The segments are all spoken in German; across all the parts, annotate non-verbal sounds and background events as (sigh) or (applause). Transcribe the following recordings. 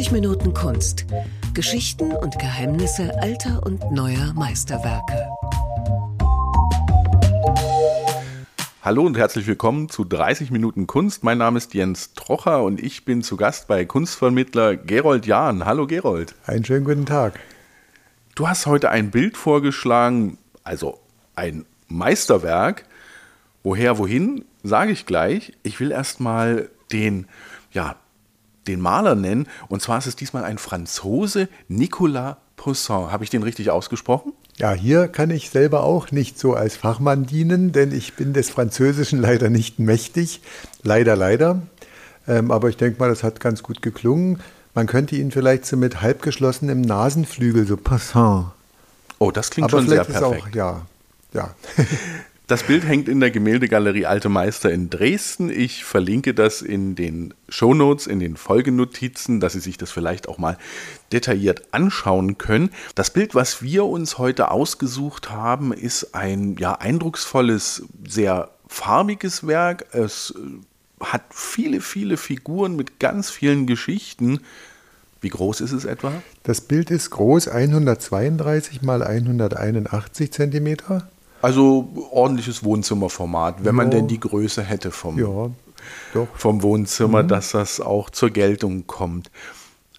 30 Minuten Kunst. Geschichten und Geheimnisse alter und neuer Meisterwerke. Hallo und herzlich willkommen zu 30 Minuten Kunst. Mein Name ist Jens Trocher und ich bin zu Gast bei Kunstvermittler Gerold Jahn. Hallo Gerold. Einen schönen guten Tag. Du hast heute ein Bild vorgeschlagen, also ein Meisterwerk. Woher, wohin, sage ich gleich. Ich will erstmal den, ja, den Maler nennen. Und zwar ist es diesmal ein Franzose, Nicolas Poussin. Habe ich den richtig ausgesprochen? Ja, hier kann ich selber auch nicht so als Fachmann dienen, denn ich bin des Französischen leider nicht mächtig. Leider, leider. Ähm, aber ich denke mal, das hat ganz gut geklungen. Man könnte ihn vielleicht so mit halbgeschlossenem Nasenflügel, so Poussin. Oh, das klingt aber schon sehr perfekt. Auch, ja, ja. (laughs) Das Bild hängt in der Gemäldegalerie Alte Meister in Dresden. Ich verlinke das in den Shownotes, in den Folgenotizen, dass Sie sich das vielleicht auch mal detailliert anschauen können. Das Bild, was wir uns heute ausgesucht haben, ist ein ja, eindrucksvolles, sehr farbiges Werk. Es äh, hat viele, viele Figuren mit ganz vielen Geschichten. Wie groß ist es etwa? Das Bild ist groß, 132 mal 181 Zentimeter. Also ordentliches Wohnzimmerformat, wenn ja. man denn die Größe hätte vom, ja, vom Wohnzimmer, mhm. dass das auch zur Geltung kommt.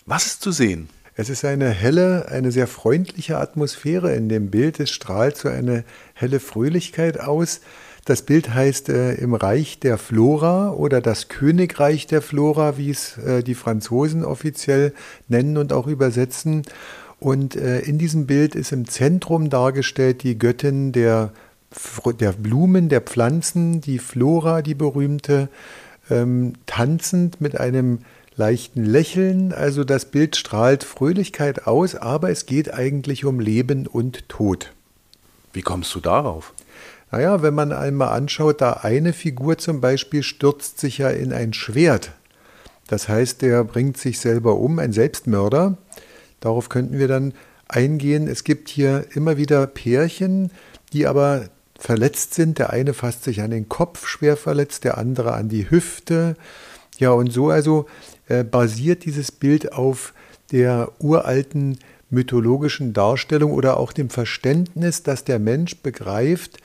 Was ist zu sehen? Es ist eine helle, eine sehr freundliche Atmosphäre in dem Bild. Es strahlt so eine helle Fröhlichkeit aus. Das Bild heißt äh, im Reich der Flora oder das Königreich der Flora, wie es äh, die Franzosen offiziell nennen und auch übersetzen. Und äh, in diesem Bild ist im Zentrum dargestellt die Göttin der, der Blumen, der Pflanzen, die Flora, die berühmte, ähm, tanzend mit einem leichten Lächeln. Also das Bild strahlt Fröhlichkeit aus, aber es geht eigentlich um Leben und Tod. Wie kommst du darauf? Naja, wenn man einmal anschaut, da eine Figur zum Beispiel stürzt sich ja in ein Schwert. Das heißt, der bringt sich selber um, ein Selbstmörder. Darauf könnten wir dann eingehen. Es gibt hier immer wieder Pärchen, die aber verletzt sind. Der eine fasst sich an den Kopf schwer verletzt, der andere an die Hüfte. Ja, und so also äh, basiert dieses Bild auf der uralten mythologischen Darstellung oder auch dem Verständnis, dass der Mensch begreift,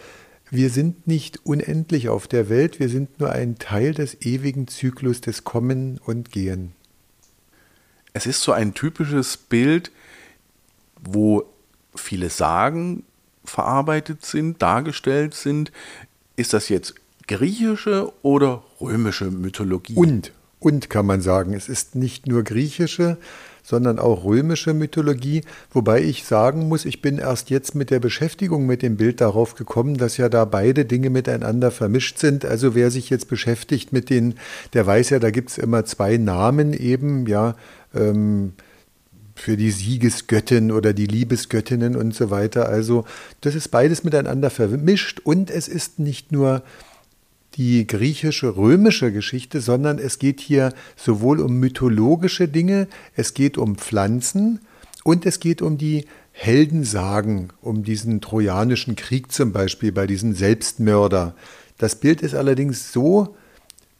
wir sind nicht unendlich auf der Welt, wir sind nur ein Teil des ewigen Zyklus des Kommen und Gehen es ist so ein typisches Bild, wo viele Sagen verarbeitet sind, dargestellt sind. Ist das jetzt griechische oder römische Mythologie? Und, und kann man sagen. Es ist nicht nur griechische, sondern auch römische Mythologie, wobei ich sagen muss, ich bin erst jetzt mit der Beschäftigung mit dem Bild darauf gekommen, dass ja da beide Dinge miteinander vermischt sind. Also wer sich jetzt beschäftigt mit den, der weiß ja, da gibt es immer zwei Namen eben, ja, ähm, für die Siegesgöttin oder die Liebesgöttinnen und so weiter. Also das ist beides miteinander vermischt und es ist nicht nur die griechische, römische Geschichte, sondern es geht hier sowohl um mythologische Dinge, es geht um Pflanzen und es geht um die Heldensagen, um diesen trojanischen Krieg zum Beispiel bei diesem Selbstmörder. Das Bild ist allerdings so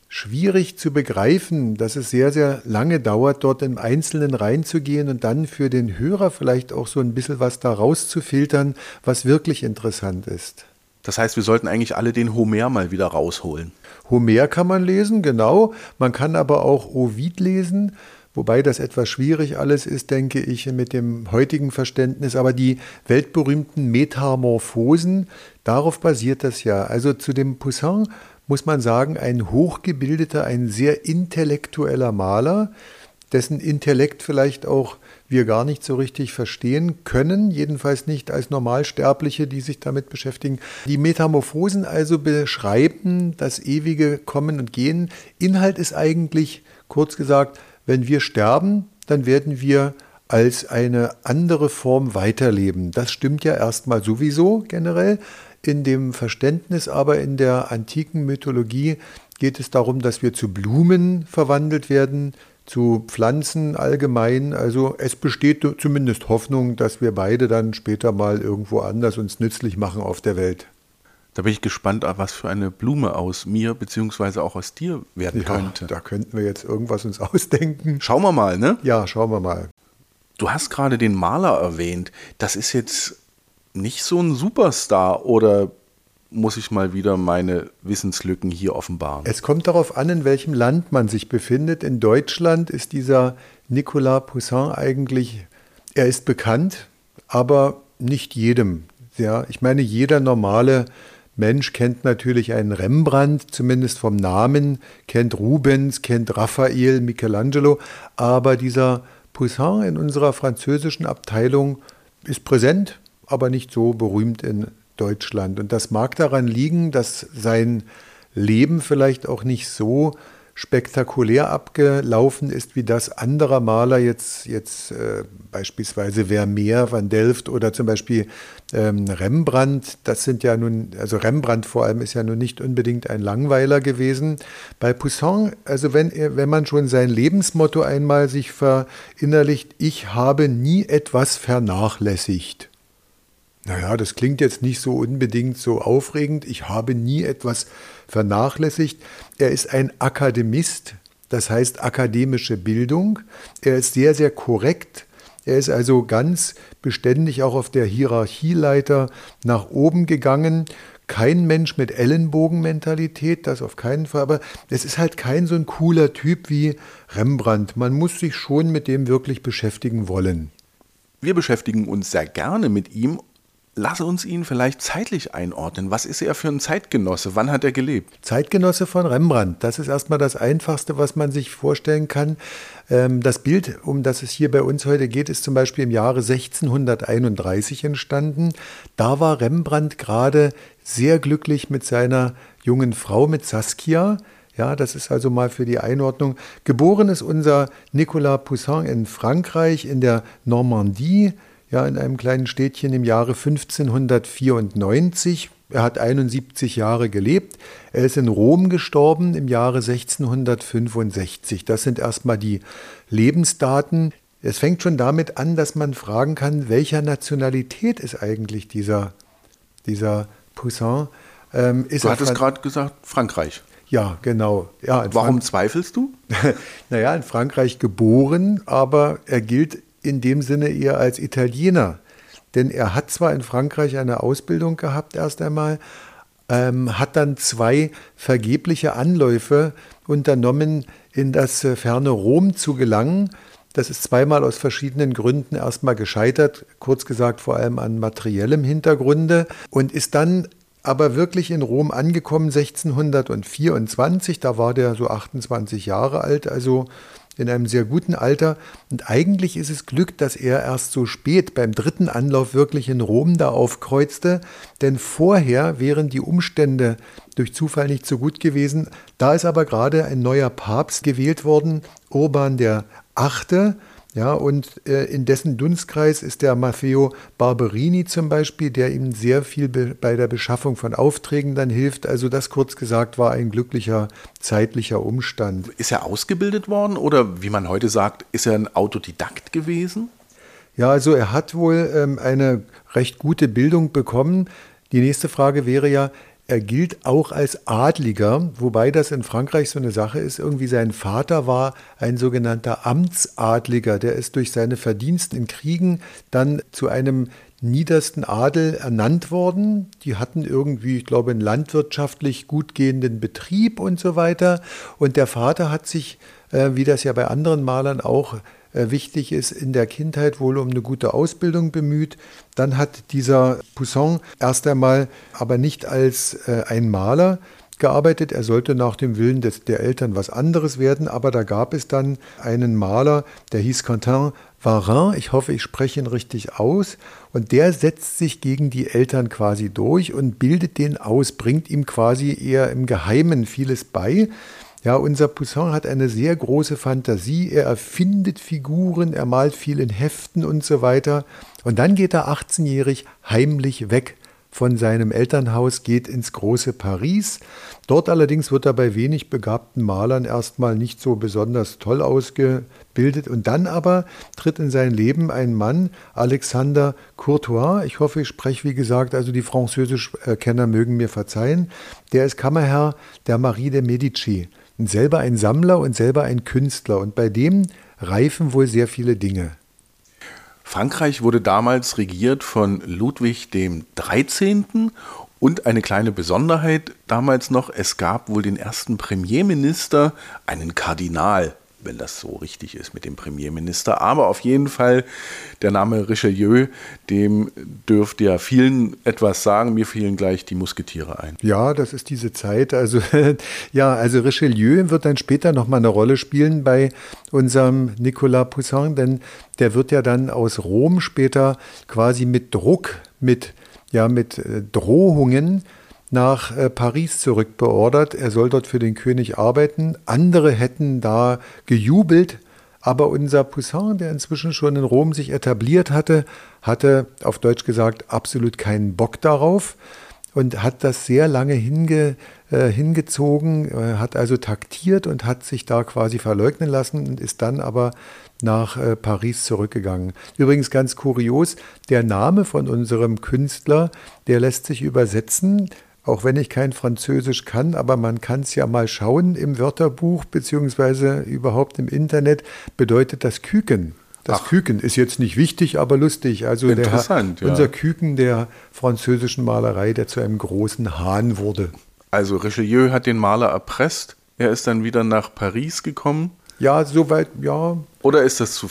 schwierig zu begreifen, dass es sehr, sehr lange dauert, dort im Einzelnen reinzugehen und dann für den Hörer vielleicht auch so ein bisschen was da rauszufiltern, was wirklich interessant ist. Das heißt, wir sollten eigentlich alle den Homer mal wieder rausholen. Homer kann man lesen, genau. Man kann aber auch Ovid lesen, wobei das etwas schwierig alles ist, denke ich, mit dem heutigen Verständnis. Aber die weltberühmten Metamorphosen, darauf basiert das ja. Also zu dem Poussin muss man sagen, ein hochgebildeter, ein sehr intellektueller Maler, dessen Intellekt vielleicht auch wir gar nicht so richtig verstehen können, jedenfalls nicht als Normalsterbliche, die sich damit beschäftigen. Die Metamorphosen also beschreiben das ewige Kommen und Gehen. Inhalt ist eigentlich, kurz gesagt, wenn wir sterben, dann werden wir als eine andere Form weiterleben. Das stimmt ja erstmal sowieso generell. In dem Verständnis aber in der antiken Mythologie geht es darum, dass wir zu Blumen verwandelt werden, zu Pflanzen allgemein. Also es besteht zumindest Hoffnung, dass wir beide dann später mal irgendwo anders uns nützlich machen auf der Welt. Da bin ich gespannt, was für eine Blume aus mir bzw. auch aus dir werden ja, könnte. Da könnten wir jetzt irgendwas uns (laughs) ausdenken. Schauen wir mal, ne? Ja, schauen wir mal. Du hast gerade den Maler erwähnt. Das ist jetzt nicht so ein Superstar oder muss ich mal wieder meine Wissenslücken hier offenbaren? Es kommt darauf an, in welchem Land man sich befindet. In Deutschland ist dieser Nicolas Poussin eigentlich, er ist bekannt, aber nicht jedem. Ja, ich meine, jeder normale Mensch kennt natürlich einen Rembrandt, zumindest vom Namen, kennt Rubens, kennt Raphael, Michelangelo, aber dieser Poussin in unserer französischen Abteilung ist präsent, aber nicht so berühmt in Deutschland. Und das mag daran liegen, dass sein Leben vielleicht auch nicht so spektakulär abgelaufen ist, wie das anderer Maler jetzt, jetzt äh, beispielsweise Vermeer, Van Delft oder zum Beispiel ähm, Rembrandt. Das sind ja nun, also Rembrandt vor allem ist ja nun nicht unbedingt ein Langweiler gewesen. Bei Poussin, also wenn, wenn man schon sein Lebensmotto einmal sich verinnerlicht, ich habe nie etwas vernachlässigt. Naja, das klingt jetzt nicht so unbedingt so aufregend. Ich habe nie etwas vernachlässigt. Er ist ein Akademist, das heißt akademische Bildung. Er ist sehr, sehr korrekt. Er ist also ganz beständig auch auf der Hierarchieleiter nach oben gegangen. Kein Mensch mit Ellenbogenmentalität, das auf keinen Fall, aber es ist halt kein so ein cooler Typ wie Rembrandt. Man muss sich schon mit dem wirklich beschäftigen wollen. Wir beschäftigen uns sehr gerne mit ihm Lass uns ihn vielleicht zeitlich einordnen. Was ist er für ein Zeitgenosse? Wann hat er gelebt? Zeitgenosse von Rembrandt. Das ist erstmal das Einfachste, was man sich vorstellen kann. Ähm, das Bild, um das es hier bei uns heute geht, ist zum Beispiel im Jahre 1631 entstanden. Da war Rembrandt gerade sehr glücklich mit seiner jungen Frau, mit Saskia. Ja, das ist also mal für die Einordnung. Geboren ist unser Nicolas Poussin in Frankreich, in der Normandie ja, in einem kleinen Städtchen im Jahre 1594. Er hat 71 Jahre gelebt. Er ist in Rom gestorben im Jahre 1665. Das sind erstmal die Lebensdaten. Es fängt schon damit an, dass man fragen kann, welcher Nationalität ist eigentlich dieser, dieser Poussin? Ähm, du hattest gerade gesagt, Frankreich. Ja, genau. Ja, Warum Frank zweifelst du? (laughs) naja, in Frankreich geboren, aber er gilt in dem Sinne eher als Italiener. Denn er hat zwar in Frankreich eine Ausbildung gehabt erst einmal, ähm, hat dann zwei vergebliche Anläufe unternommen, in das äh, ferne Rom zu gelangen. Das ist zweimal aus verschiedenen Gründen erstmal gescheitert, kurz gesagt vor allem an materiellem Hintergrunde und ist dann aber wirklich in Rom angekommen 1624. Da war der so 28 Jahre alt, also in einem sehr guten Alter. Und eigentlich ist es Glück, dass er erst so spät beim dritten Anlauf wirklich in Rom da aufkreuzte, denn vorher wären die Umstände durch Zufall nicht so gut gewesen. Da ist aber gerade ein neuer Papst gewählt worden, Urban der Achte, ja, und äh, in dessen Dunstkreis ist der Maffeo Barberini zum Beispiel, der ihm sehr viel bei der Beschaffung von Aufträgen dann hilft. Also das kurz gesagt war ein glücklicher zeitlicher Umstand. Ist er ausgebildet worden oder wie man heute sagt, ist er ein Autodidakt gewesen? Ja, also er hat wohl ähm, eine recht gute Bildung bekommen. Die nächste Frage wäre ja, er gilt auch als Adliger, wobei das in Frankreich so eine Sache ist. Irgendwie sein Vater war ein sogenannter Amtsadliger, der ist durch seine Verdienste in Kriegen dann zu einem niedersten Adel ernannt worden. Die hatten irgendwie, ich glaube, einen landwirtschaftlich gut gehenden Betrieb und so weiter. Und der Vater hat sich, äh, wie das ja bei anderen Malern auch wichtig ist, in der Kindheit wohl um eine gute Ausbildung bemüht. Dann hat dieser Poussin erst einmal aber nicht als äh, ein Maler gearbeitet. Er sollte nach dem Willen des, der Eltern was anderes werden, aber da gab es dann einen Maler, der hieß Quentin Varin, ich hoffe, ich spreche ihn richtig aus, und der setzt sich gegen die Eltern quasi durch und bildet den aus, bringt ihm quasi eher im Geheimen vieles bei. Ja, unser Poussin hat eine sehr große Fantasie. Er erfindet Figuren, er malt viel in Heften und so weiter. Und dann geht er 18-jährig heimlich weg von seinem Elternhaus, geht ins große Paris. Dort allerdings wird er bei wenig begabten Malern erstmal nicht so besonders toll ausgebildet. Und dann aber tritt in sein Leben ein Mann, Alexander Courtois. Ich hoffe, ich spreche, wie gesagt, also die Französisch-Kenner mögen mir verzeihen. Der ist Kammerherr der Marie de Medici. Selber ein Sammler und selber ein Künstler. Und bei dem reifen wohl sehr viele Dinge. Frankreich wurde damals regiert von Ludwig dem 13. Und eine kleine Besonderheit damals noch, es gab wohl den ersten Premierminister, einen Kardinal wenn das so richtig ist mit dem Premierminister. Aber auf jeden Fall der Name Richelieu, dem dürfte ja vielen etwas sagen. Mir fielen gleich die Musketiere ein. Ja, das ist diese Zeit. Also (laughs) ja, also Richelieu wird dann später nochmal eine Rolle spielen bei unserem Nicolas Poussin, denn der wird ja dann aus Rom später quasi mit Druck, mit ja, mit äh, Drohungen nach äh, Paris zurückbeordert. Er soll dort für den König arbeiten. Andere hätten da gejubelt, aber unser Poussin, der inzwischen schon in Rom sich etabliert hatte, hatte auf Deutsch gesagt absolut keinen Bock darauf und hat das sehr lange hinge, äh, hingezogen, äh, hat also taktiert und hat sich da quasi verleugnen lassen und ist dann aber nach äh, Paris zurückgegangen. Übrigens ganz kurios, der Name von unserem Künstler, der lässt sich übersetzen auch wenn ich kein Französisch kann, aber man kann es ja mal schauen im Wörterbuch beziehungsweise überhaupt im Internet, bedeutet das Küken. Das Ach. Küken ist jetzt nicht wichtig, aber lustig. Also Interessant, der, ja. unser Küken der französischen Malerei, der zu einem großen Hahn wurde. Also Richelieu hat den Maler erpresst. Er ist dann wieder nach Paris gekommen. Ja, soweit, ja. Oder ist das zu,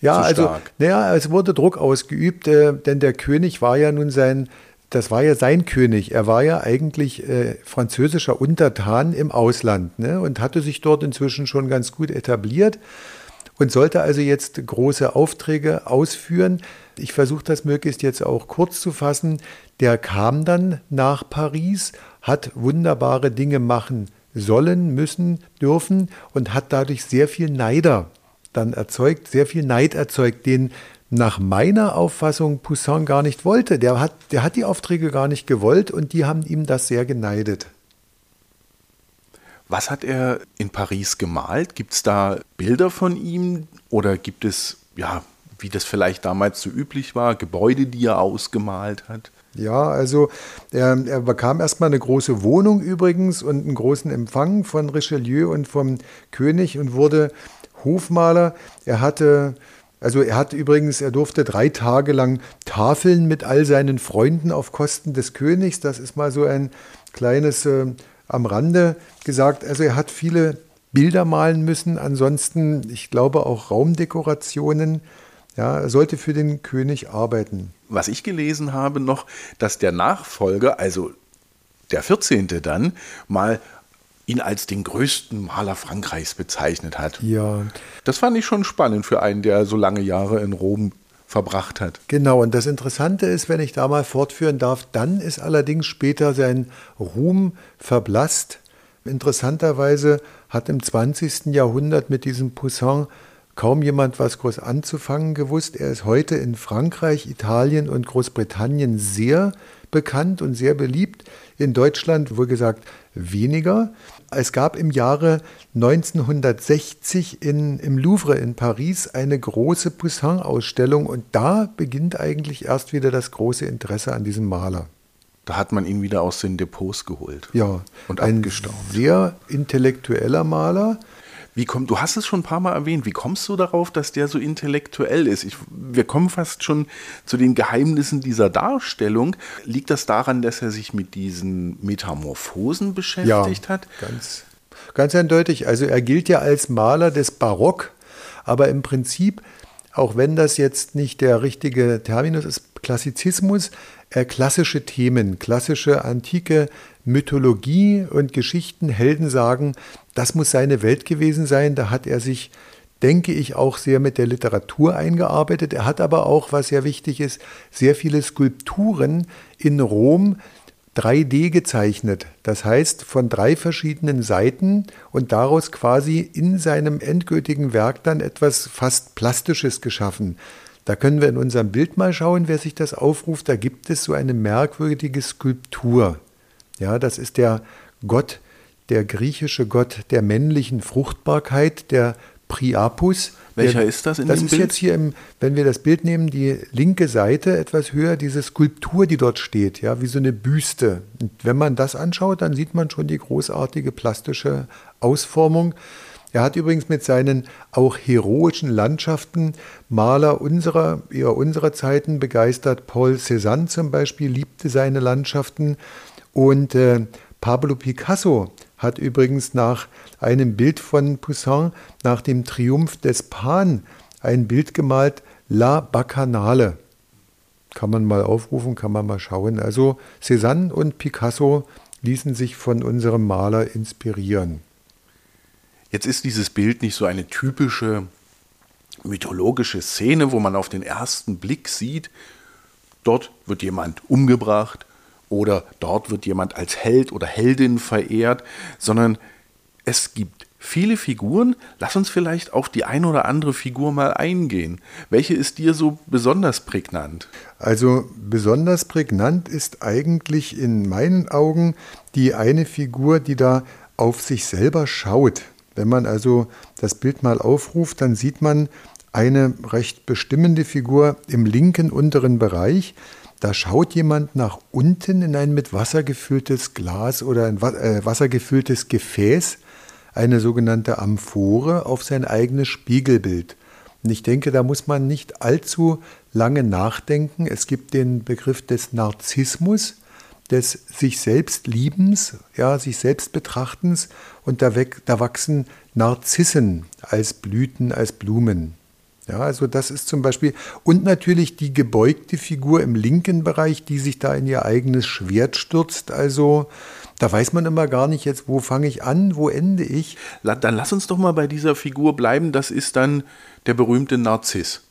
ja, also? Naja, es wurde Druck ausgeübt, äh, denn der König war ja nun sein das war ja sein König. Er war ja eigentlich äh, französischer Untertan im Ausland ne? und hatte sich dort inzwischen schon ganz gut etabliert und sollte also jetzt große Aufträge ausführen. Ich versuche das möglichst jetzt auch kurz zu fassen. Der kam dann nach Paris, hat wunderbare Dinge machen sollen, müssen, dürfen und hat dadurch sehr viel Neider dann erzeugt, sehr viel Neid erzeugt, den nach meiner Auffassung Poussin gar nicht wollte. Der hat, der hat die Aufträge gar nicht gewollt und die haben ihm das sehr geneidet. Was hat er in Paris gemalt? Gibt es da Bilder von ihm oder gibt es, ja, wie das vielleicht damals so üblich war, Gebäude, die er ausgemalt hat? Ja, also er, er bekam erstmal eine große Wohnung übrigens und einen großen Empfang von Richelieu und vom König und wurde Hofmaler. Er hatte also er hat übrigens, er durfte drei Tage lang tafeln mit all seinen Freunden auf Kosten des Königs. Das ist mal so ein kleines äh, am Rande gesagt. Also er hat viele Bilder malen müssen, ansonsten, ich glaube, auch Raumdekorationen. Ja, er sollte für den König arbeiten. Was ich gelesen habe noch, dass der Nachfolger, also der 14. dann, mal ihn als den größten Maler Frankreichs bezeichnet hat. Ja. Das fand ich schon spannend für einen, der so lange Jahre in Rom verbracht hat. Genau, und das Interessante ist, wenn ich da mal fortführen darf, dann ist allerdings später sein Ruhm verblasst. Interessanterweise hat im 20. Jahrhundert mit diesem Poussin kaum jemand was groß anzufangen gewusst. Er ist heute in Frankreich, Italien und Großbritannien sehr bekannt und sehr beliebt. In Deutschland, wohl gesagt, weniger. Es gab im Jahre 1960 in, im Louvre in Paris eine große Poussin-Ausstellung und da beginnt eigentlich erst wieder das große Interesse an diesem Maler. Da hat man ihn wieder aus den Depots geholt. Ja, und ein abgestaubt. sehr intellektueller Maler, wie kommt, du hast es schon ein paar Mal erwähnt, wie kommst du darauf, dass der so intellektuell ist? Ich, wir kommen fast schon zu den Geheimnissen dieser Darstellung. Liegt das daran, dass er sich mit diesen Metamorphosen beschäftigt ja, hat? Ganz, ganz eindeutig. Also er gilt ja als Maler des Barock, aber im Prinzip, auch wenn das jetzt nicht der richtige Terminus ist, Klassizismus, äh, klassische Themen, klassische antike Mythologie und Geschichten, Heldensagen, das muss seine Welt gewesen sein. Da hat er sich, denke ich, auch sehr mit der Literatur eingearbeitet. Er hat aber auch, was sehr wichtig ist, sehr viele Skulpturen in Rom 3D gezeichnet. Das heißt, von drei verschiedenen Seiten und daraus quasi in seinem endgültigen Werk dann etwas fast Plastisches geschaffen. Da können wir in unserem Bild mal schauen, wer sich das aufruft. Da gibt es so eine merkwürdige Skulptur. Ja, das ist der Gott, der griechische Gott der männlichen Fruchtbarkeit, der Priapus. Welcher der, ist das in das dem ist Bild? jetzt hier im, wenn wir das Bild nehmen, die linke Seite etwas höher, diese Skulptur, die dort steht, ja, wie so eine Büste. Und wenn man das anschaut, dann sieht man schon die großartige plastische Ausformung. Er hat übrigens mit seinen auch heroischen Landschaften Maler unserer, eher unserer Zeiten begeistert. Paul Cézanne zum Beispiel liebte seine Landschaften und äh, Pablo Picasso hat übrigens nach einem Bild von Poussin, nach dem Triumph des Pan, ein Bild gemalt, La Bacchanale. Kann man mal aufrufen, kann man mal schauen. Also Cézanne und Picasso ließen sich von unserem Maler inspirieren. Jetzt ist dieses Bild nicht so eine typische mythologische Szene, wo man auf den ersten Blick sieht, dort wird jemand umgebracht oder dort wird jemand als Held oder Heldin verehrt, sondern es gibt viele Figuren. Lass uns vielleicht auf die eine oder andere Figur mal eingehen. Welche ist dir so besonders prägnant? Also besonders prägnant ist eigentlich in meinen Augen die eine Figur, die da auf sich selber schaut. Wenn man also das Bild mal aufruft, dann sieht man eine recht bestimmende Figur im linken unteren Bereich. Da schaut jemand nach unten in ein mit Wasser gefülltes Glas oder ein äh, wassergefülltes Gefäß, eine sogenannte Amphore, auf sein eigenes Spiegelbild. Und ich denke, da muss man nicht allzu lange nachdenken. Es gibt den Begriff des Narzissmus, des sich selbst Liebens, ja, sich selbst Betrachtens und da, weg, da wachsen Narzissen als Blüten, als Blumen. Ja, also das ist zum Beispiel, und natürlich die gebeugte Figur im linken Bereich, die sich da in ihr eigenes Schwert stürzt. Also da weiß man immer gar nicht jetzt, wo fange ich an, wo ende ich. Dann lass uns doch mal bei dieser Figur bleiben. Das ist dann der berühmte Narziss.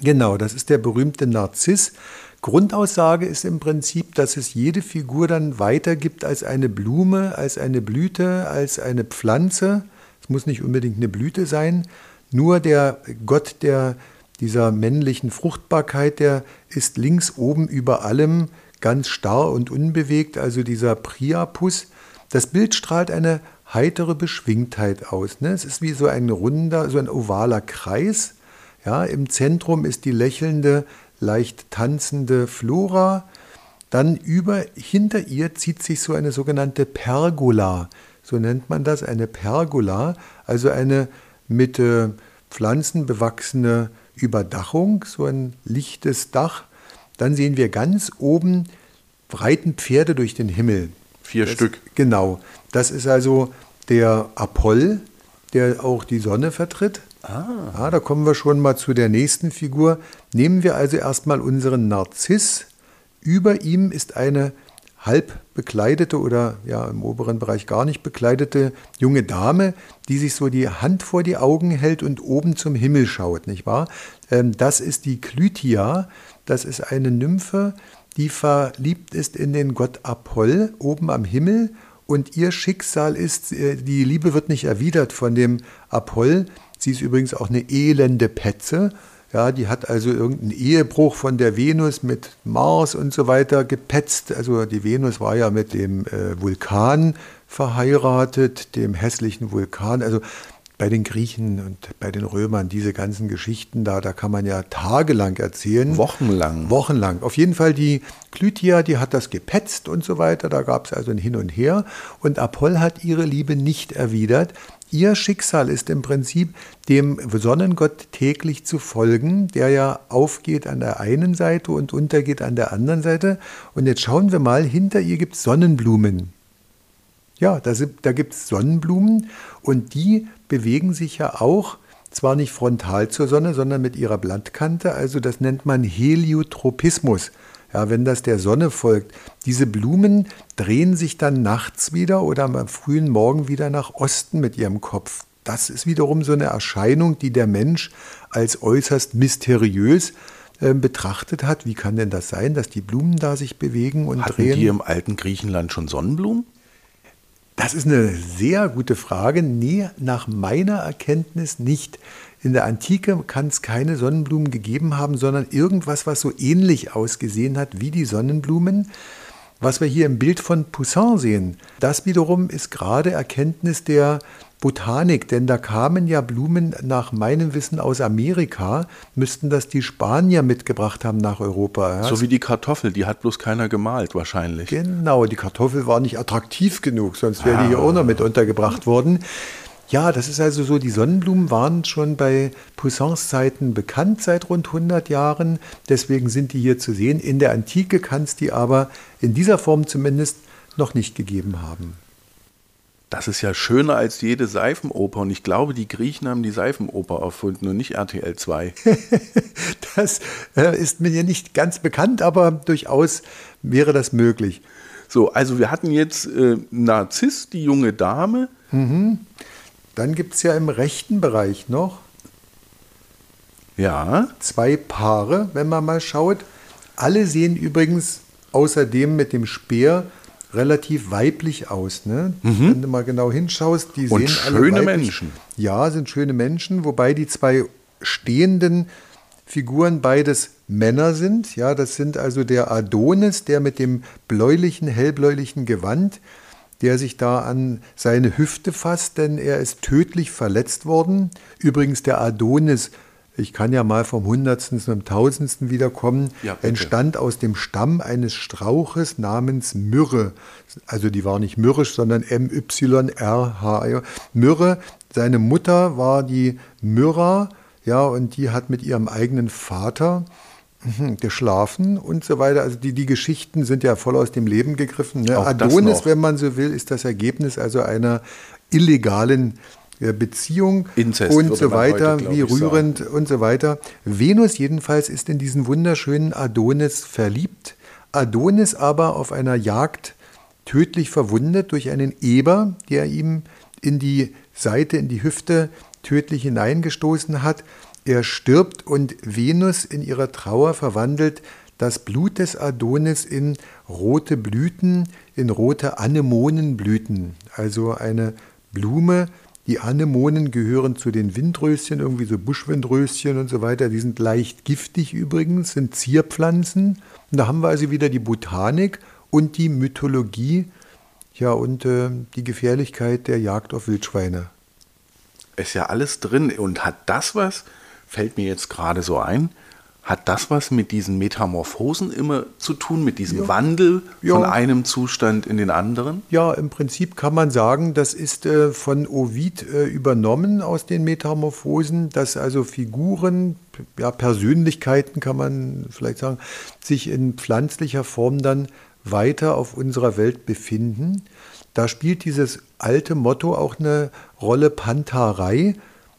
Genau, das ist der berühmte Narziss. Grundaussage ist im Prinzip, dass es jede Figur dann weitergibt als eine Blume, als eine Blüte, als eine Pflanze. Es muss nicht unbedingt eine Blüte sein. Nur der Gott der, dieser männlichen Fruchtbarkeit, der ist links oben über allem ganz starr und unbewegt, also dieser Priapus. Das Bild strahlt eine heitere Beschwingtheit aus. Ne? Es ist wie so ein runder, so ein ovaler Kreis. Ja, Im Zentrum ist die lächelnde, leicht tanzende Flora. Dann über, hinter ihr zieht sich so eine sogenannte Pergola. So nennt man das, eine Pergola, also eine mit äh, Pflanzen bewachsene Überdachung, so ein lichtes Dach. Dann sehen wir ganz oben reiten Pferde durch den Himmel. Vier das, Stück. Genau. Das ist also der Apoll, der auch die Sonne vertritt. Ah. Ja, da kommen wir schon mal zu der nächsten Figur. Nehmen wir also erstmal unseren Narziss. Über ihm ist eine halb bekleidete oder ja im oberen Bereich gar nicht bekleidete junge Dame, die sich so die Hand vor die Augen hält und oben zum Himmel schaut, nicht wahr? Ähm, das ist die Klytia, das ist eine Nymphe, die verliebt ist in den Gott Apoll oben am Himmel und ihr Schicksal ist, äh, die Liebe wird nicht erwidert von dem Apoll. Sie ist übrigens auch eine elende Petze. Ja, die hat also irgendeinen Ehebruch von der Venus mit Mars und so weiter gepetzt. Also die Venus war ja mit dem äh, Vulkan verheiratet, dem hässlichen Vulkan. Also bei den Griechen und bei den Römern, diese ganzen Geschichten da, da kann man ja tagelang erzählen. Wochenlang. Wochenlang. Auf jeden Fall die Klytia, die hat das gepetzt und so weiter. Da gab es also ein Hin und Her. Und Apoll hat ihre Liebe nicht erwidert. Ihr Schicksal ist im Prinzip dem Sonnengott täglich zu folgen, der ja aufgeht an der einen Seite und untergeht an der anderen Seite. Und jetzt schauen wir mal, hinter ihr gibt es Sonnenblumen. Ja, da, da gibt es Sonnenblumen und die bewegen sich ja auch zwar nicht frontal zur Sonne, sondern mit ihrer Blattkante. Also das nennt man Heliotropismus. Ja, wenn das der Sonne folgt. Diese Blumen drehen sich dann nachts wieder oder am frühen Morgen wieder nach Osten mit ihrem Kopf. Das ist wiederum so eine Erscheinung, die der Mensch als äußerst mysteriös äh, betrachtet hat. Wie kann denn das sein, dass die Blumen da sich bewegen und Hatten drehen? die im alten Griechenland schon Sonnenblumen? Das ist eine sehr gute Frage. Nee, nach meiner Erkenntnis nicht. In der Antike kann es keine Sonnenblumen gegeben haben, sondern irgendwas, was so ähnlich ausgesehen hat wie die Sonnenblumen. Was wir hier im Bild von Poussin sehen, das wiederum ist gerade Erkenntnis der Botanik, denn da kamen ja Blumen nach meinem Wissen aus Amerika, müssten das die Spanier mitgebracht haben nach Europa. So wie die Kartoffel, die hat bloß keiner gemalt wahrscheinlich. Genau, die Kartoffel war nicht attraktiv genug, sonst wäre die hier auch noch mit untergebracht worden. Ja, das ist also so, die Sonnenblumen waren schon bei Poussins Zeiten bekannt seit rund 100 Jahren, deswegen sind die hier zu sehen. In der Antike kann es die aber in dieser Form zumindest noch nicht gegeben haben. Das ist ja schöner als jede Seifenoper. Und ich glaube, die Griechen haben die Seifenoper erfunden und nicht RTL 2. (laughs) das äh, ist mir nicht ganz bekannt, aber durchaus wäre das möglich. So, also wir hatten jetzt äh, Narziss, die junge Dame. Mhm. Dann gibt es ja im rechten Bereich noch ja. zwei Paare, wenn man mal schaut. Alle sehen übrigens außerdem mit dem Speer relativ weiblich aus. Ne? Mhm. Wenn du mal genau hinschaust, die Und sehen schöne Menschen. Ja, sind schöne Menschen, wobei die zwei stehenden Figuren beides Männer sind. Ja, das sind also der Adonis, der mit dem bläulichen, hellbläulichen Gewand, der sich da an seine Hüfte fasst, denn er ist tödlich verletzt worden. Übrigens der Adonis ich kann ja mal vom Hundertsten zum Tausendsten wiederkommen, ja, entstand aus dem Stamm eines Strauches namens Myrrhe. Also die war nicht mürrisch, sondern M-Y-R-H. Myrrhe, seine Mutter war die Myrrha, ja, und die hat mit ihrem eigenen Vater mhm, geschlafen und so weiter. Also die, die Geschichten sind ja voll aus dem Leben gegriffen. Ne? Adonis, wenn man so will, ist das Ergebnis also einer illegalen Beziehung Inzest, und so weiter, heute, wie rührend sagen. und so weiter. Venus jedenfalls ist in diesen wunderschönen Adonis verliebt. Adonis aber auf einer Jagd tödlich verwundet durch einen Eber, der ihm in die Seite, in die Hüfte tödlich hineingestoßen hat. Er stirbt und Venus in ihrer Trauer verwandelt das Blut des Adonis in rote Blüten, in rote Anemonenblüten, also eine Blume, die Anemonen gehören zu den Windröschen, irgendwie so Buschwindröschen und so weiter. Die sind leicht giftig übrigens, sind Zierpflanzen. Und da haben wir also wieder die Botanik und die Mythologie, ja, und äh, die Gefährlichkeit der Jagd auf Wildschweine. Ist ja alles drin. Und hat das was, fällt mir jetzt gerade so ein, hat das was mit diesen Metamorphosen immer zu tun, mit diesem ja. Wandel ja. von einem Zustand in den anderen? Ja, im Prinzip kann man sagen, das ist äh, von Ovid äh, übernommen aus den Metamorphosen, dass also Figuren, ja, Persönlichkeiten kann man vielleicht sagen, sich in pflanzlicher Form dann weiter auf unserer Welt befinden. Da spielt dieses alte Motto auch eine Rolle Pantarei.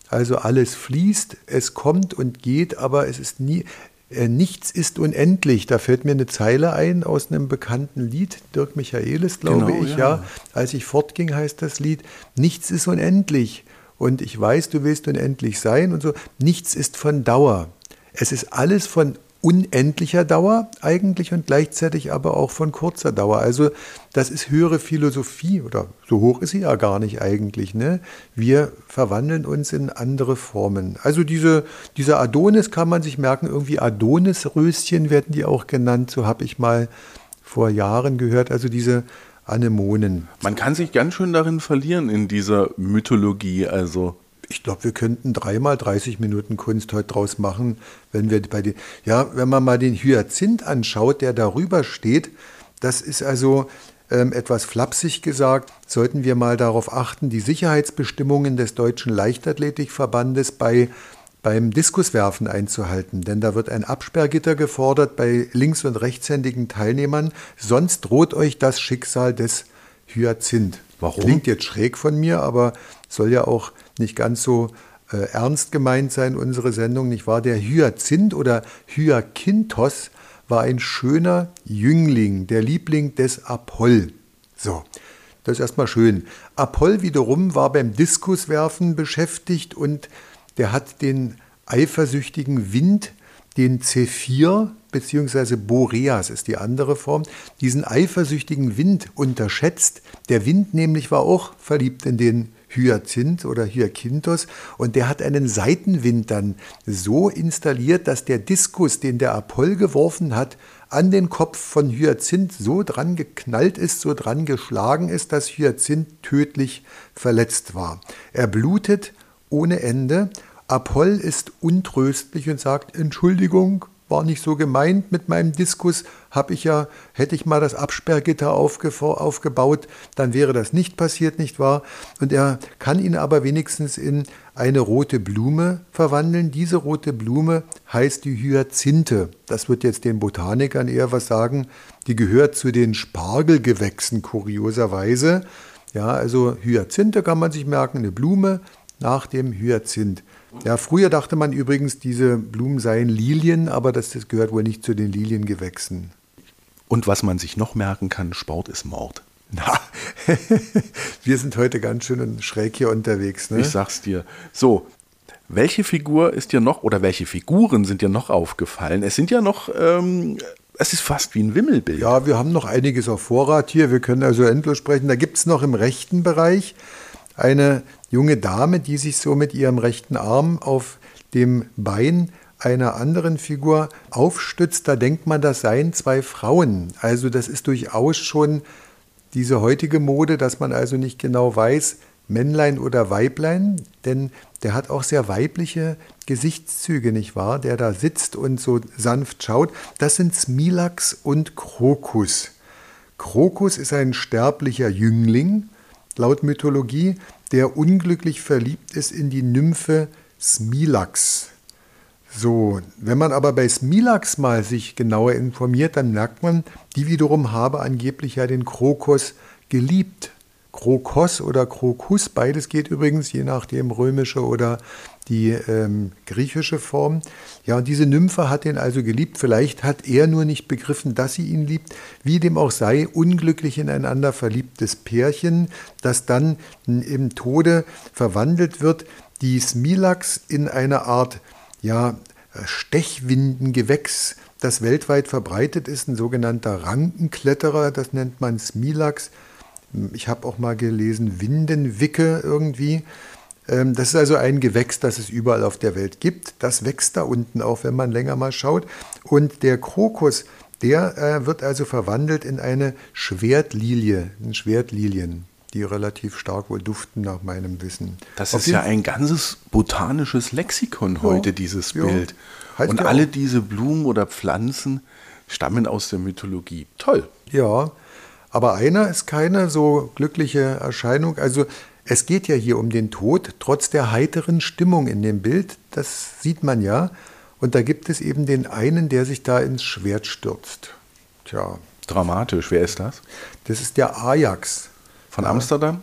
Also alles fließt, es kommt und geht, aber es ist nie, äh, nichts ist unendlich. Da fällt mir eine Zeile ein aus einem bekannten Lied, Dirk Michaelis, glaube genau, ich, ja. ja. Als ich fortging, heißt das Lied, nichts ist unendlich. Und ich weiß, du willst unendlich sein und so. Nichts ist von Dauer. Es ist alles von unendlicher Dauer eigentlich und gleichzeitig aber auch von kurzer Dauer. Also das ist höhere Philosophie oder so hoch ist sie ja gar nicht eigentlich. Ne? Wir verwandeln uns in andere Formen. Also diese, dieser Adonis kann man sich merken, irgendwie Adonisröschen werden die auch genannt, so habe ich mal vor Jahren gehört. Also diese Anemonen. Man kann sich ganz schön darin verlieren in dieser Mythologie. Also ich glaube, wir könnten dreimal 30 Minuten Kunst heute draus machen, wenn wir bei den, ja, wenn man mal den Hyazinth anschaut, der darüber steht, das ist also ähm, etwas flapsig gesagt, sollten wir mal darauf achten, die Sicherheitsbestimmungen des Deutschen Leichtathletikverbandes bei beim Diskuswerfen einzuhalten, denn da wird ein Absperrgitter gefordert bei links- und rechtshändigen Teilnehmern, sonst droht euch das Schicksal des Hyazinth. Warum? Klingt jetzt schräg von mir, aber soll ja auch nicht ganz so äh, ernst gemeint sein, unsere Sendung, nicht wahr? Der Hyazinth oder Hyakinthos war ein schöner Jüngling, der Liebling des Apoll. So, das ist erstmal schön. Apoll wiederum war beim Diskuswerfen beschäftigt und der hat den eifersüchtigen Wind den Zephyr beziehungsweise Boreas ist die andere Form, diesen eifersüchtigen Wind unterschätzt. Der Wind nämlich war auch verliebt in den Hyazinth oder Hyakinthos und der hat einen Seitenwind dann so installiert, dass der Diskus, den der Apoll geworfen hat, an den Kopf von Hyazinth so dran geknallt ist, so dran geschlagen ist, dass Hyazinth tödlich verletzt war. Er blutet ohne Ende. Apoll ist untröstlich und sagt, Entschuldigung, war nicht so gemeint mit meinem Diskus, habe ich ja, hätte ich mal das Absperrgitter aufge, aufgebaut, dann wäre das nicht passiert, nicht wahr? Und er kann ihn aber wenigstens in eine rote Blume verwandeln. Diese rote Blume heißt die Hyazinthe. Das wird jetzt den Botanikern eher was sagen. Die gehört zu den Spargelgewächsen, kurioserweise. Ja, also Hyazinthe kann man sich merken, eine Blume nach dem Hyazinth. Ja, früher dachte man übrigens, diese Blumen seien Lilien, aber das, das gehört wohl nicht zu den Liliengewächsen. Und was man sich noch merken kann, Sport ist Mord. (laughs) Na, wir sind heute ganz schön schräg hier unterwegs. Ne? Ich sag's dir. So, welche Figur ist dir noch oder welche Figuren sind dir noch aufgefallen? Es sind ja noch, ähm, es ist fast wie ein Wimmelbild. Ja, wir haben noch einiges auf Vorrat hier. Wir können also endlos sprechen. Da gibt es noch im rechten Bereich eine junge Dame, die sich so mit ihrem rechten Arm auf dem Bein einer anderen Figur aufstützt, da denkt man, das seien zwei Frauen. Also das ist durchaus schon diese heutige Mode, dass man also nicht genau weiß, Männlein oder Weiblein, denn der hat auch sehr weibliche Gesichtszüge, nicht wahr? Der da sitzt und so sanft schaut. Das sind Smilax und Krokus. Krokus ist ein sterblicher Jüngling, laut Mythologie, der unglücklich verliebt ist in die Nymphe Smilax. So, wenn man aber bei Smilax mal sich genauer informiert, dann merkt man, die wiederum habe angeblich ja den Krokos geliebt. Krokos oder Krokus, beides geht übrigens, je nachdem römische oder die ähm, griechische Form. Ja, und diese Nymphe hat ihn also geliebt. Vielleicht hat er nur nicht begriffen, dass sie ihn liebt. Wie dem auch sei, unglücklich ineinander verliebtes Pärchen, das dann im Tode verwandelt wird. Die Smilax in eine Art ja, Stechwindengewächs, das weltweit verbreitet ist, ein sogenannter Rankenkletterer, das nennt man Smilax. Ich habe auch mal gelesen, Windenwicke irgendwie. Ähm, das ist also ein Gewächs, das es überall auf der Welt gibt. Das wächst da unten auch, wenn man länger mal schaut. Und der Krokus, der äh, wird also verwandelt in eine Schwertlilie, in Schwertlilien, die relativ stark wohl duften nach meinem Wissen. Das auf ist ja ein ganzes botanisches Lexikon heute, ja, dieses Bild. Ja. Und alle auch. diese Blumen oder Pflanzen stammen aus der Mythologie. Toll. Ja, aber einer ist keine so glückliche Erscheinung. Also es geht ja hier um den Tod, trotz der heiteren Stimmung in dem Bild, das sieht man ja. Und da gibt es eben den einen, der sich da ins Schwert stürzt. Tja. Dramatisch, wer ist das? Das ist der Ajax. Von ja. Amsterdam?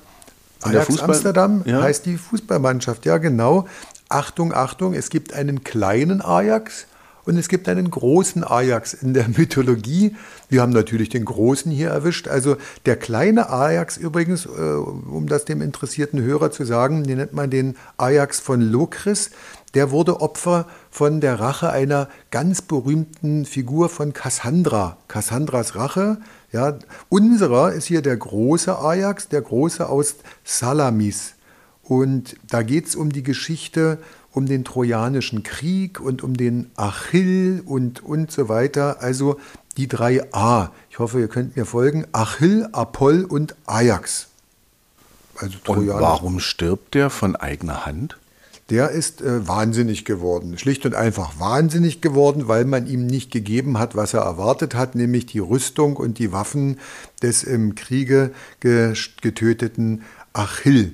Von Ajax Amsterdam ja. heißt die Fußballmannschaft, ja genau. Achtung, Achtung, es gibt einen kleinen Ajax und es gibt einen großen Ajax in der (laughs) Mythologie. Wir haben natürlich den großen hier erwischt. Also der kleine Ajax übrigens, äh, um das dem interessierten Hörer zu sagen, den nennt man den Ajax von Lokris. Der wurde Opfer von der Rache einer ganz berühmten Figur von Cassandra. Cassandras Rache. Ja, unserer ist hier der große Ajax, der große aus Salamis. Und da geht es um die Geschichte um den Trojanischen Krieg und um den Achill und, und so weiter. Also die drei A. Ich hoffe, ihr könnt mir folgen. Achill, Apoll und Ajax. Also Und warum stirbt der von eigener Hand? Der ist äh, wahnsinnig geworden. Schlicht und einfach wahnsinnig geworden, weil man ihm nicht gegeben hat, was er erwartet hat, nämlich die Rüstung und die Waffen des im Kriege getöteten Achill.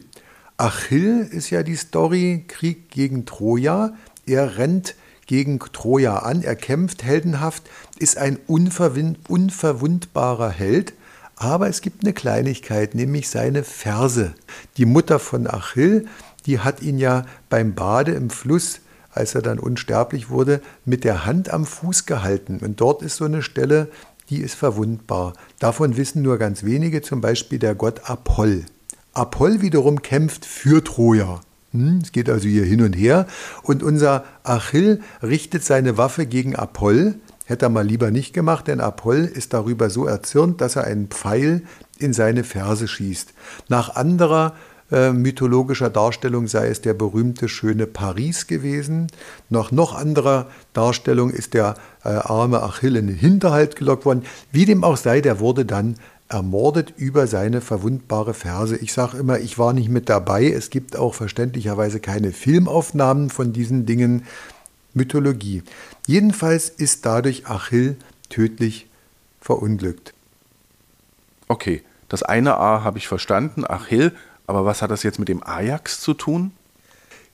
Achill ist ja die Story Krieg gegen Troja. Er rennt gegen Troja an, er kämpft heldenhaft, ist ein unverwundbarer Held. Aber es gibt eine Kleinigkeit, nämlich seine Ferse. Die Mutter von Achill, die hat ihn ja beim Bade im Fluss, als er dann unsterblich wurde, mit der Hand am Fuß gehalten. Und dort ist so eine Stelle, die ist verwundbar. Davon wissen nur ganz wenige, zum Beispiel der Gott Apoll. Apoll wiederum kämpft für Troja. Hm, es geht also hier hin und her. Und unser Achill richtet seine Waffe gegen Apoll. Hätte er mal lieber nicht gemacht, denn Apoll ist darüber so erzürnt, dass er einen Pfeil in seine Ferse schießt. Nach anderer äh, mythologischer Darstellung sei es der berühmte schöne Paris gewesen. Nach noch anderer Darstellung ist der äh, arme Achill in den Hinterhalt gelockt worden. Wie dem auch sei, der wurde dann ermordet über seine verwundbare Ferse. Ich sage immer, ich war nicht mit dabei. Es gibt auch verständlicherweise keine Filmaufnahmen von diesen Dingen. Mythologie. Jedenfalls ist dadurch Achill tödlich verunglückt. Okay, das eine A habe ich verstanden, Achill, aber was hat das jetzt mit dem Ajax zu tun?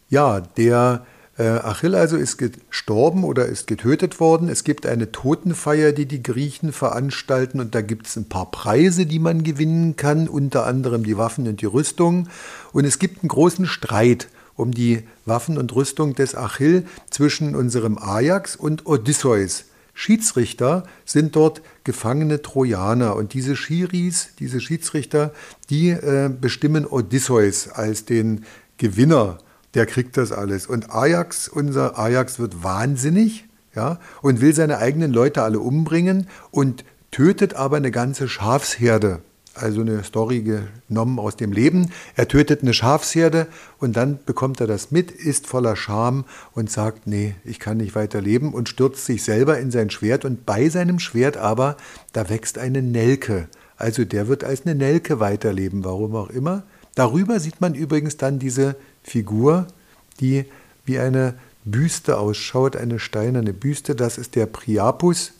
Ja, der Achill also ist gestorben oder ist getötet worden. Es gibt eine Totenfeier, die die Griechen veranstalten und da gibt es ein paar Preise, die man gewinnen kann, unter anderem die Waffen und die Rüstung. Und es gibt einen großen Streit um die Waffen und Rüstung des Achill zwischen unserem Ajax und Odysseus. Schiedsrichter sind dort gefangene Trojaner und diese Schiris, diese Schiedsrichter, die äh, bestimmen Odysseus als den Gewinner. Der kriegt das alles. Und Ajax, unser Ajax wird wahnsinnig ja, und will seine eigenen Leute alle umbringen und tötet aber eine ganze Schafsherde also eine Story genommen aus dem Leben. Er tötet eine Schafsherde und dann bekommt er das mit, ist voller Scham und sagt, nee, ich kann nicht weiter leben und stürzt sich selber in sein Schwert und bei seinem Schwert aber, da wächst eine Nelke. Also der wird als eine Nelke weiterleben, warum auch immer. Darüber sieht man übrigens dann diese Figur, die wie eine Büste ausschaut, eine steinerne Büste. Das ist der Priapus,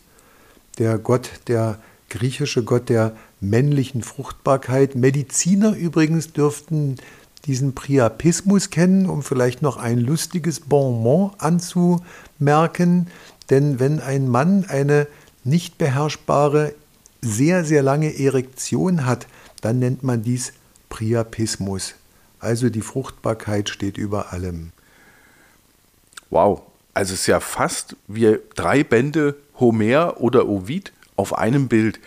der Gott, der griechische Gott der männlichen Fruchtbarkeit. Mediziner übrigens dürften diesen Priapismus kennen, um vielleicht noch ein lustiges Bonmot anzumerken. Denn wenn ein Mann eine nicht beherrschbare, sehr, sehr lange Erektion hat, dann nennt man dies Priapismus. Also die Fruchtbarkeit steht über allem. Wow, also es ist ja fast wie drei Bände Homer oder Ovid auf einem Bild.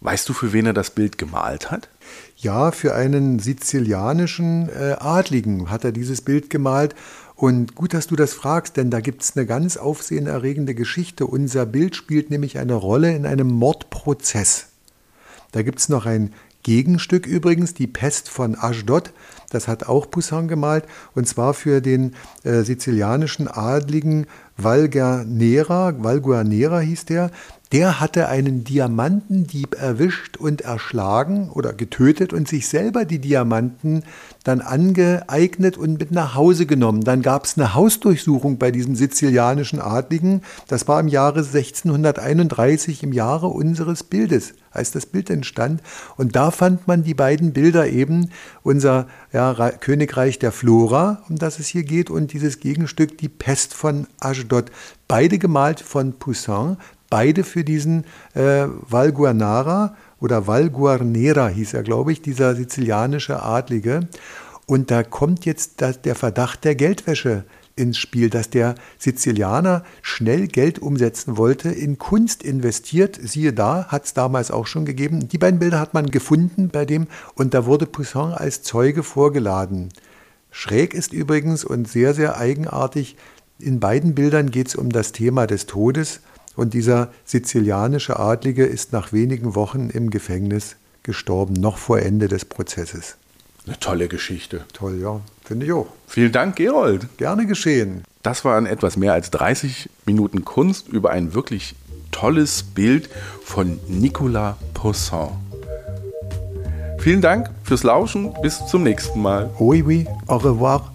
Weißt du, für wen er das Bild gemalt hat? Ja, für einen sizilianischen äh, Adligen hat er dieses Bild gemalt. Und gut, dass du das fragst, denn da gibt es eine ganz aufsehenerregende Geschichte. Unser Bild spielt nämlich eine Rolle in einem Mordprozess. Da gibt es noch ein Gegenstück übrigens, die Pest von Ashdod. Das hat auch Poussin gemalt. Und zwar für den äh, sizilianischen Adligen Valguanera. Valguanera hieß der der hatte einen Diamantendieb erwischt und erschlagen oder getötet und sich selber die Diamanten dann angeeignet und mit nach Hause genommen. Dann gab es eine Hausdurchsuchung bei diesem sizilianischen Adligen. Das war im Jahre 1631, im Jahre unseres Bildes, als das Bild entstand. Und da fand man die beiden Bilder eben, unser ja, Königreich der Flora, um das es hier geht, und dieses Gegenstück, die Pest von Ashdod. Beide gemalt von Poussin, beide für diesen äh, Valguanara oder Valguarnera hieß er, glaube ich, dieser sizilianische Adlige. Und da kommt jetzt der Verdacht der Geldwäsche ins Spiel, dass der Sizilianer schnell Geld umsetzen wollte, in Kunst investiert. Siehe da, hat es damals auch schon gegeben. Die beiden Bilder hat man gefunden bei dem und da wurde Poussin als Zeuge vorgeladen. Schräg ist übrigens und sehr, sehr eigenartig, in beiden Bildern geht es um das Thema des Todes und dieser sizilianische Adlige ist nach wenigen Wochen im Gefängnis gestorben, noch vor Ende des Prozesses. Eine tolle Geschichte. Toll, ja, finde ich auch. Vielen Dank, Gerold. Gerne geschehen. Das waren etwas mehr als 30 Minuten Kunst über ein wirklich tolles Bild von Nicolas Poussin. Vielen Dank fürs Lauschen. Bis zum nächsten Mal. Oui, oui. Au revoir.